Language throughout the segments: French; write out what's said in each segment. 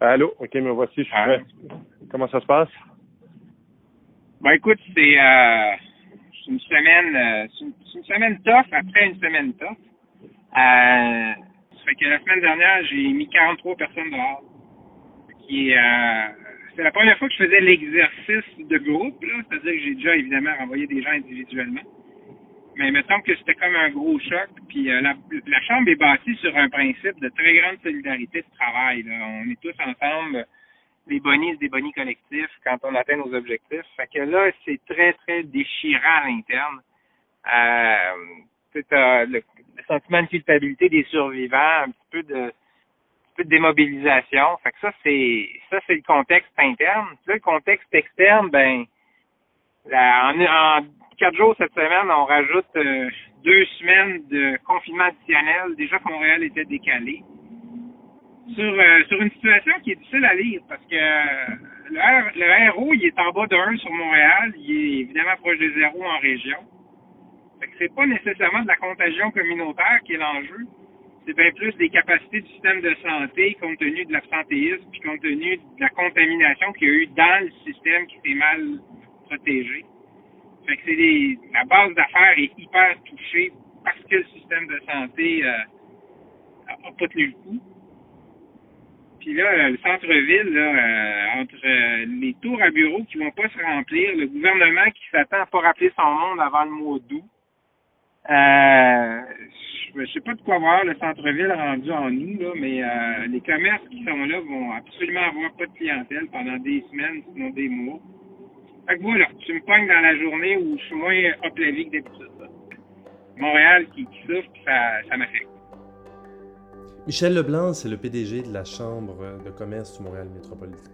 Allô? OK, me voici, je suis prêt. Comment ça se passe? Ben écoute, c'est euh, une semaine euh, une, une semaine tough après une semaine tough. Euh, ça fait que la semaine dernière, j'ai mis 43 personnes dehors. Qui, euh, c'est la première fois que je faisais l'exercice de groupe, là, c'est-à-dire que j'ai déjà évidemment renvoyé des gens individuellement. Mais il me semble que c'était comme un gros choc. Puis euh, la, la Chambre est bâtie sur un principe de très grande solidarité de travail. Là. On est tous ensemble, des bonnies, des bonnies collectifs quand on atteint nos objectifs. Fait que là, c'est très, très déchirant à l'interne. Euh, euh, le, le sentiment de culpabilité des survivants, un petit peu de peu de démobilisation. Fait que ça, c'est ça, c'est le contexte interne. Là, le contexte externe, ben la, en, en quatre jours cette semaine, on rajoute euh, deux semaines de confinement additionnel. Déjà que Montréal était décalé. Sur, euh, sur une situation qui est difficile à lire parce que euh, le, le RO, il est en bas de 1 sur Montréal. Il est évidemment proche de zéro en région. Fait que c'est pas nécessairement de la contagion communautaire qui est l'enjeu. C'est bien plus des capacités du système de santé compte tenu de l'absentéisme puis compte tenu de la contamination qu'il y a eu dans le système qui s'est mal protégé. Fait que des, la base d'affaires est hyper touchée parce que le système de santé euh, a, a pas tenu le coup. Puis là, euh, le centre-ville, là, euh, entre euh, les tours à bureaux qui vont pas se remplir, le gouvernement qui s'attend à pas rappeler son monde avant le mois d'août, euh, je sais pas de quoi voir le centre-ville rendu en août, là, mais euh, les commerces qui sont là vont absolument avoir pas de clientèle pendant des semaines, sinon des mois. Fait que tu me pognes dans la journée où je suis moins up la vie que d'habitude. Montréal qui, qui souffre, ça, ça m'affecte. Michel Leblanc, c'est le PDG de la Chambre de commerce du Montréal métropolitain.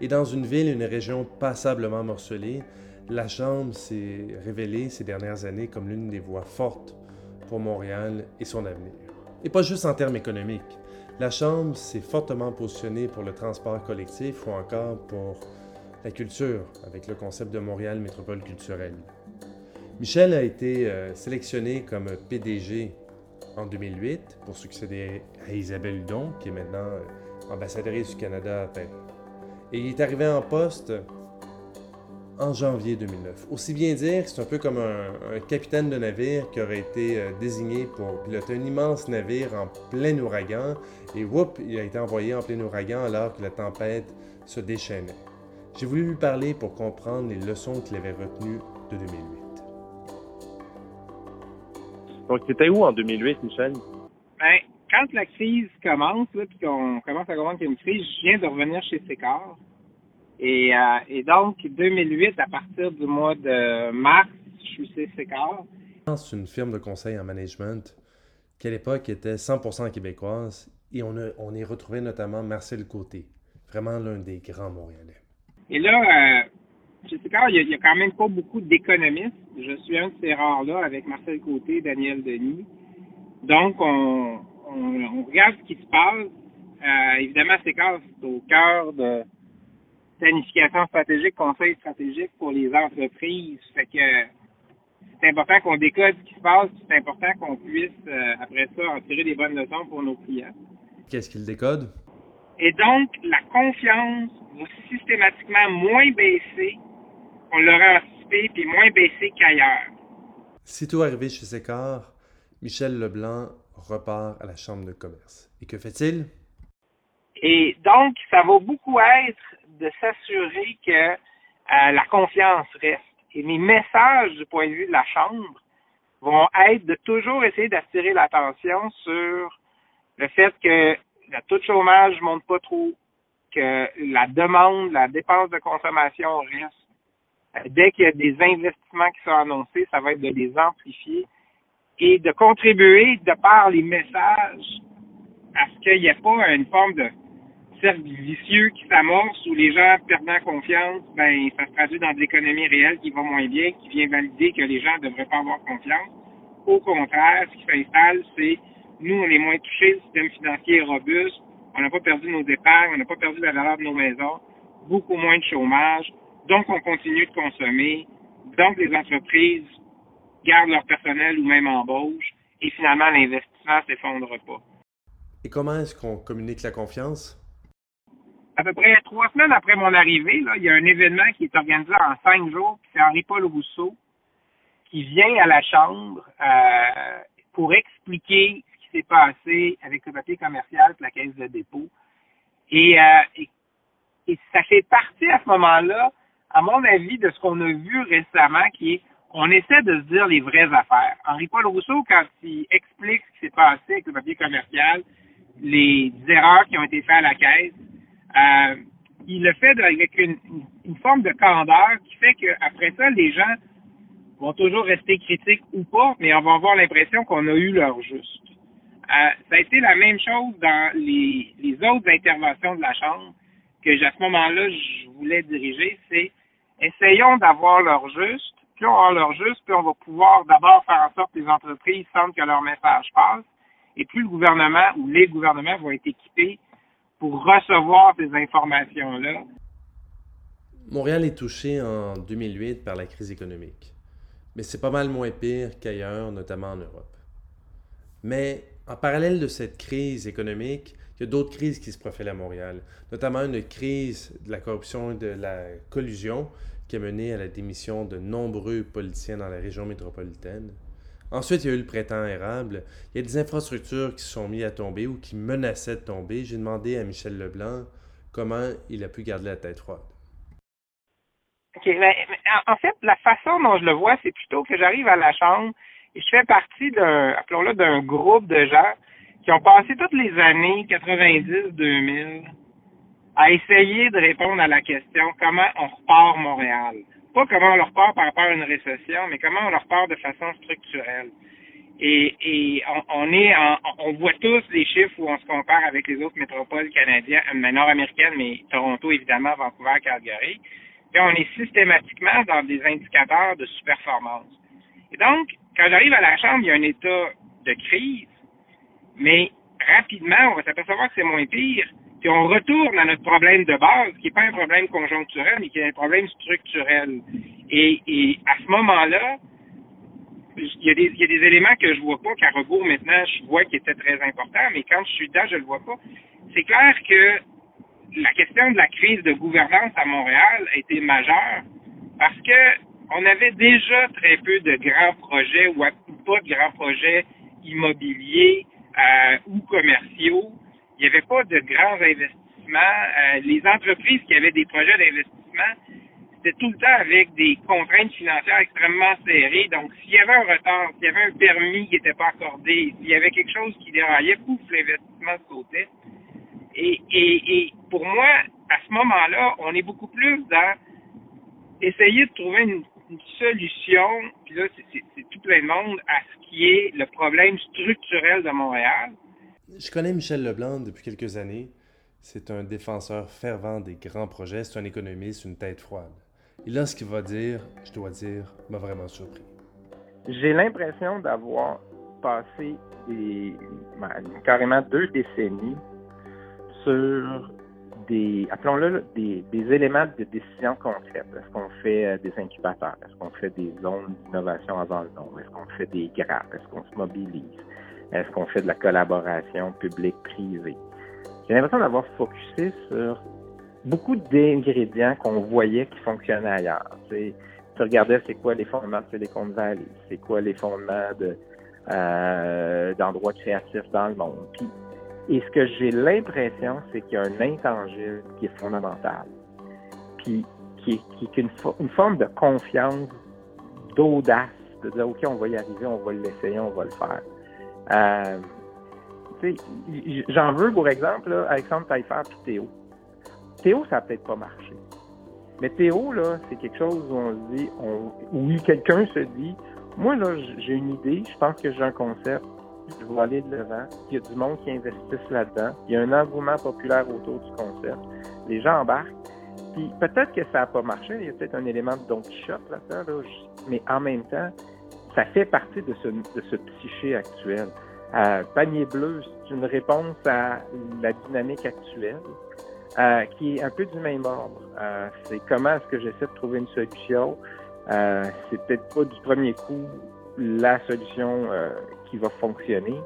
Et dans une ville, une région passablement morcelée, la Chambre s'est révélée ces dernières années comme l'une des voix fortes pour Montréal et son avenir. Et pas juste en termes économiques. La Chambre s'est fortement positionnée pour le transport collectif ou encore pour la culture avec le concept de Montréal Métropole culturelle. Michel a été euh, sélectionné comme PDG en 2008 pour succéder à Isabelle Hudon, qui est maintenant euh, ambassadrice du Canada à Paris. Et il est arrivé en poste en janvier 2009. Aussi bien dire que c'est un peu comme un, capitaine de navire qui aurait été euh, désigné pour piloter un immense navire en plein ouragan, et whoop, il a été envoyé en plein ouragan alors que la tempête se déchaînait. J'ai voulu lui parler pour comprendre les leçons qu'il avait retenues de 2008. Donc, c'était où en 2008, Michel? Ben, quand la crise commence, là, puis qu'on commence à comprendre qu'il y a une crise, je viens de revenir chez Sécor. Et, euh, et donc, 2008, à partir du mois de mars, je suis chez Sécor. C'est une firme de conseil en management qui à l'époque était 100% québécoise et on, a, on y retrouvait notamment Marcel Côté, vraiment l'un des grands Montréalais. Et là, euh, il y, a, il y a quand même pas beaucoup d'économistes. Je suis un de ces rares-là avec Marcel Côté, Daniel Denis. Donc, on, regarde ce qui se passe. Euh, évidemment, c'est au cœur de planification stratégique, conseil stratégique pour les entreprises. Fait que c'est important qu'on décode ce qui se passe, c'est important qu'on puisse, euh, après ça, en tirer des bonnes leçons pour nos clients. Qu'est-ce qu'il décode? Et donc, la confiance va systématiquement moins baisser qu'on l'aurait anticipé, puis moins baisser qu'ailleurs. Sitôt arrivé chez Sécor, Michel Leblanc repart à la Chambre de commerce. Et que fait-il? Et donc, ça va beaucoup être de s'assurer que euh, la confiance reste. Et mes messages du point de vue de la Chambre vont être de toujours essayer d'attirer l'attention sur le fait que le taux de chômage monte pas trop, que la demande, la dépense de consommation reste. Euh, Dès qu'il y a des investissements qui sont annoncés, ça va être de les amplifier et de contribuer de par les messages à ce qu'il n'y ait pas une forme de cercle vicieux qui s'amorce où les gens perdant confiance, ben ça se traduit dans de l'économie réelle qui va moins bien, qui vient valider que les gens ne devraient pas avoir confiance. Au contraire, ce qui s'installe, c'est nous, on est moins touchés, le système financier est robuste, on n'a pas perdu nos épargnes, on n'a pas perdu la valeur de nos maisons, beaucoup moins de chômage, donc on continue de consommer, donc les entreprises gardent leur personnel ou même embauchent, et finalement l'investissement s'effondre pas. Et comment est-ce qu'on communique la confiance? à peu près trois semaines après mon arrivée, là, il y a un événement qui est organisé en cinq jours, c'est Henri-Paul Rousseau qui vient à la Chambre euh, pour expliquer s'est passé avec le papier commercial et la caisse de dépôt. Et, euh, et, ça fait partie à ce moment-là, à mon avis, de ce qu'on a vu récemment, qui est on essaie de se dire les vraies affaires. Henri-Paul Rousseau, quand il explique ce qui s'est passé avec le papier commercial, les erreurs qui ont été faites à la caisse, euh, il le fait avec une, une, forme de candeur qui fait qu'après ça, les gens vont toujours rester critiques ou pas, mais on va avoir l'impression qu'on a eu leur juste. Euh, ça a été la même chose dans les, autres interventions de la Chambre que à ce moment-là, je voulais diriger, c'est essayons d'avoir leur juste, puis on va leur juste, puis on va pouvoir d'abord faire en sorte que les entreprises sentent que leur message passe, et plus le gouvernement ou les gouvernements vont être équipés pour recevoir ces informations-là. Montréal est touché en 2008 par la crise économique, mais c'est pas mal moins pire qu'ailleurs, notamment en Europe. Mais en parallèle de cette crise économique, il y a d'autres crises qui se profilent à Montréal, notamment une crise de la corruption et de la collusion qui a mené à la démission de nombreux politiciens dans la région métropolitaine. Ensuite, il y a eu le printemps érable. Il y a des infrastructures qui se sont mises à tomber ou qui menaçaient de tomber. J'ai demandé à Michel Leblanc comment il a pu garder la tête froide. OK. Ben, en fait, la façon dont je le vois, c'est plutôt que j'arrive à la Chambre je fais partie d'un, appelons-le, d'un groupe de gens qui ont passé toutes les années 90-2000 à essayer de répondre à la question comment on repart Montréal? Pas comment on leur part par rapport à une récession, mais comment on leur part de façon structurelle. Et, et on, est on voit tous les chiffres où on se compare avec les autres métropoles canadiennes, mais nord-américaines, mais Toronto évidemment, Vancouver, Calgary. Et on est systématiquement dans des indicateurs de sous-performance. Et donc, quand j'arrive à la Chambre, il y a un état de crise, mais rapidement, on va s'apercevoir que c'est moins pire puis on retourne à notre problème de base, qui n'est pas un problème conjoncturel, mais qui est un problème structurel. Et, et à ce moment-là, il y, a des, il y a des éléments que je vois pas qu'à rebours maintenant, je vois qui étaient très importants, mais quand je suis dedans, je le vois pas. C'est clair que la question de la crise de gouvernance à Montréal a été majeure parce que on avait déjà très peu de grands projets ou pas de grands projets immobiliers euh, ou commerciaux il n'y avait pas de grands investissements. Euh, les entreprises qui avaient des projets d'investissement, c'était tout le temps avec des contraintes financières extrêmement serrées. Donc, s'il y avait un retard, s'il y avait un permis qui n'était pas accordé, s'il y avait quelque chose qui déraillait, pouf, l'investissement sautait. Et, et, et pour moi, à ce moment-là, on est beaucoup plus dans essayer de trouver une, une solution, puis là, c'est tout plein de monde, à ce qui est le problème structurel de Montréal je connais Michel Leblanc depuis quelques années. C'est un défenseur fervent des grands projets, c'est un économiste, une tête froide. Et là, ce qu'il va dire, je dois dire, m'a vraiment surpris. J'ai l'impression d'avoir passé des, ben, carrément deux décennies sur des, appelons-le, des, éléments de décision concrètes. Est-ce qu'on fait euh, des incubateurs? Est-ce qu'on fait des zones d'innovation avant le nom? Est-ce qu'on fait des grappes? Est-ce qu'on se mobilise? Est-ce qu'on fait de la collaboration publique-privée? J'ai l'impression d'avoir focusé sur beaucoup d'ingrédients qu'on voyait qui fonctionnaient ailleurs. Tu, regardais c'est quoi les fondements de Silicon Valley, c'est quoi les fondements de euh, d'endroits créatifs dans le monde. Et ce que j'ai l'impression, c'est qu'il y a un intangible qui est fondamental, puis qui est, une, forme de confiance, d'audace, de dire OK, on va y arriver, on va l'essayer, on va le faire. Euh, J'en veux pour exemple là, Alexandre Taillefer et Théo. Théo, ça n'a peut-être pas marché. Mais Théo, là, c'est quelque chose où on se dit, on, où quelqu'un se dit, moi, là, j'ai une idée, je pense que j'ai un concept, je vais aller de l'avant. Il y a du monde qui investisse là-dedans. Il y a un engouement populaire autour du concept. Les gens embarquent. Puis peut-être que ça n'a pas marché. Il y a peut-être un élément de Don Quichotte là-dedans. Là, mais en même temps, ça fait partie de ce, de ce psyché actuel. Euh, panier bleu, c'est une réponse à la dynamique actuelle euh, qui est un peu du même ordre. Euh, c'est comment est-ce que j'essaie de trouver une solution? Euh, c'est peut-être pas du premier coup la solution euh, qui va fonctionner,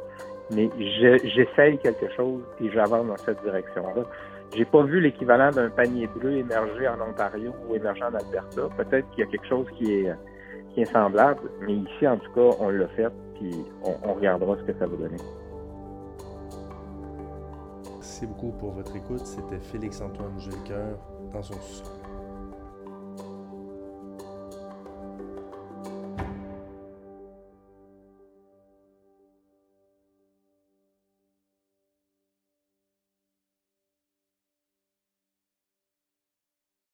mais j'essaye quelque chose et j'avance dans cette direction-là. j'ai pas vu l'équivalent d'un panier bleu émerger en Ontario ou émerger en Alberta. Peut-être qu'il y a quelque chose qui est, semblable, mais ici, en tout cas, on l'a fait, puis on, regardera ce que ça va donner. Merci beaucoup pour votre écoute. C'était Félix-Antoine Gilcoeur dans son